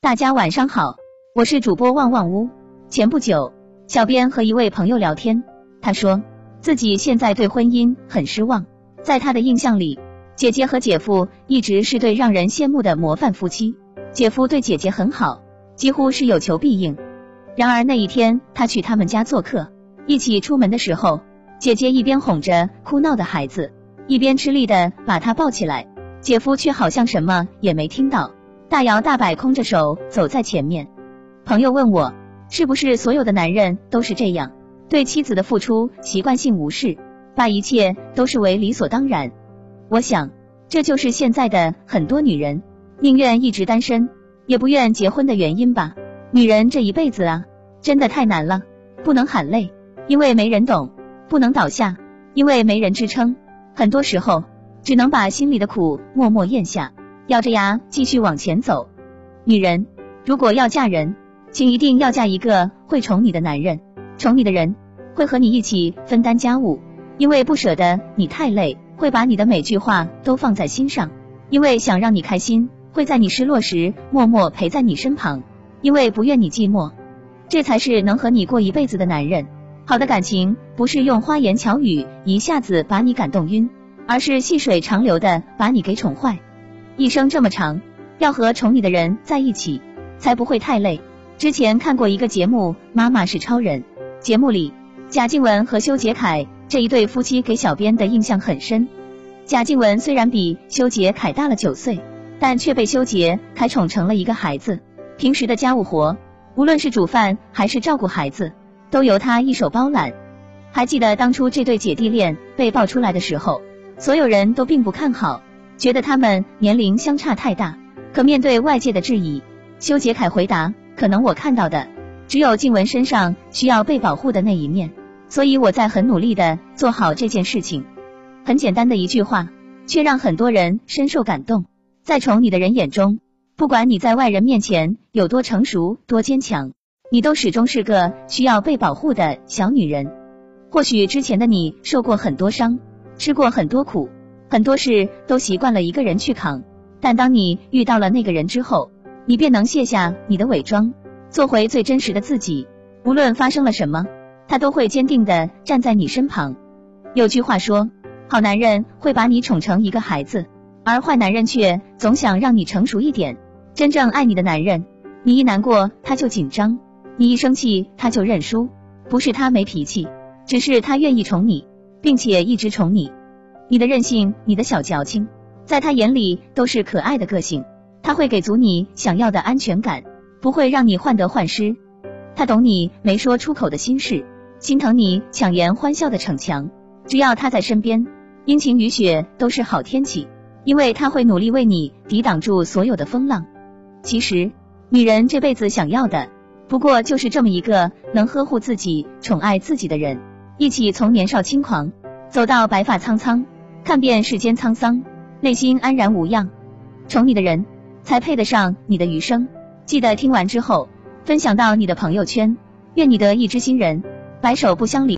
大家晚上好，我是主播旺旺屋。前不久，小编和一位朋友聊天，他说自己现在对婚姻很失望，在他的印象里，姐姐和姐夫一直是对让人羡慕的模范夫妻，姐夫对姐姐很好，几乎是有求必应。然而那一天，他去他们家做客，一起出门的时候，姐姐一边哄着哭闹的孩子，一边吃力的把他抱起来，姐夫却好像什么也没听到。大摇大摆，空着手走在前面。朋友问我，是不是所有的男人都是这样，对妻子的付出习惯性无视，把一切都视为理所当然？我想，这就是现在的很多女人宁愿一直单身，也不愿结婚的原因吧。女人这一辈子啊，真的太难了，不能喊累，因为没人懂；不能倒下，因为没人支撑。很多时候，只能把心里的苦默默咽下。咬着牙继续往前走。女人如果要嫁人，请一定要嫁一个会宠你的男人。宠你的人会和你一起分担家务，因为不舍得你太累，会把你的每句话都放在心上；因为想让你开心，会在你失落时默默陪在你身旁；因为不愿你寂寞，这才是能和你过一辈子的男人。好的感情不是用花言巧语一下子把你感动晕，而是细水长流的把你给宠坏。一生这么长，要和宠你的人在一起，才不会太累。之前看过一个节目《妈妈是超人》，节目里贾静雯和修杰楷这一对夫妻给小编的印象很深。贾静雯虽然比修杰楷大了九岁，但却被修杰楷宠成了一个孩子。平时的家务活，无论是煮饭还是照顾孩子，都由他一手包揽。还记得当初这对姐弟恋被爆出来的时候，所有人都并不看好。觉得他们年龄相差太大，可面对外界的质疑，修杰楷回答：“可能我看到的只有静雯身上需要被保护的那一面，所以我在很努力的做好这件事情。”很简单的一句话，却让很多人深受感动。在宠你的人眼中，不管你在外人面前有多成熟、多坚强，你都始终是个需要被保护的小女人。或许之前的你受过很多伤，吃过很多苦。很多事都习惯了一个人去扛，但当你遇到了那个人之后，你便能卸下你的伪装，做回最真实的自己。无论发生了什么，他都会坚定的站在你身旁。有句话说，好男人会把你宠成一个孩子，而坏男人却总想让你成熟一点。真正爱你的男人，你一难过他就紧张，你一生气他就认输。不是他没脾气，只是他愿意宠你，并且一直宠你。你的任性，你的小矫情，在他眼里都是可爱的个性。他会给足你想要的安全感，不会让你患得患失。他懂你没说出口的心事，心疼你强颜欢笑的逞强。只要他在身边，阴晴雨雪都是好天气，因为他会努力为你抵挡住所有的风浪。其实，女人这辈子想要的，不过就是这么一个能呵护自己、宠爱自己的人，一起从年少轻狂走到白发苍苍。看遍世间沧桑，内心安然无恙，宠你的人才配得上你的余生。记得听完之后分享到你的朋友圈，愿你得一知心人，白首不相离。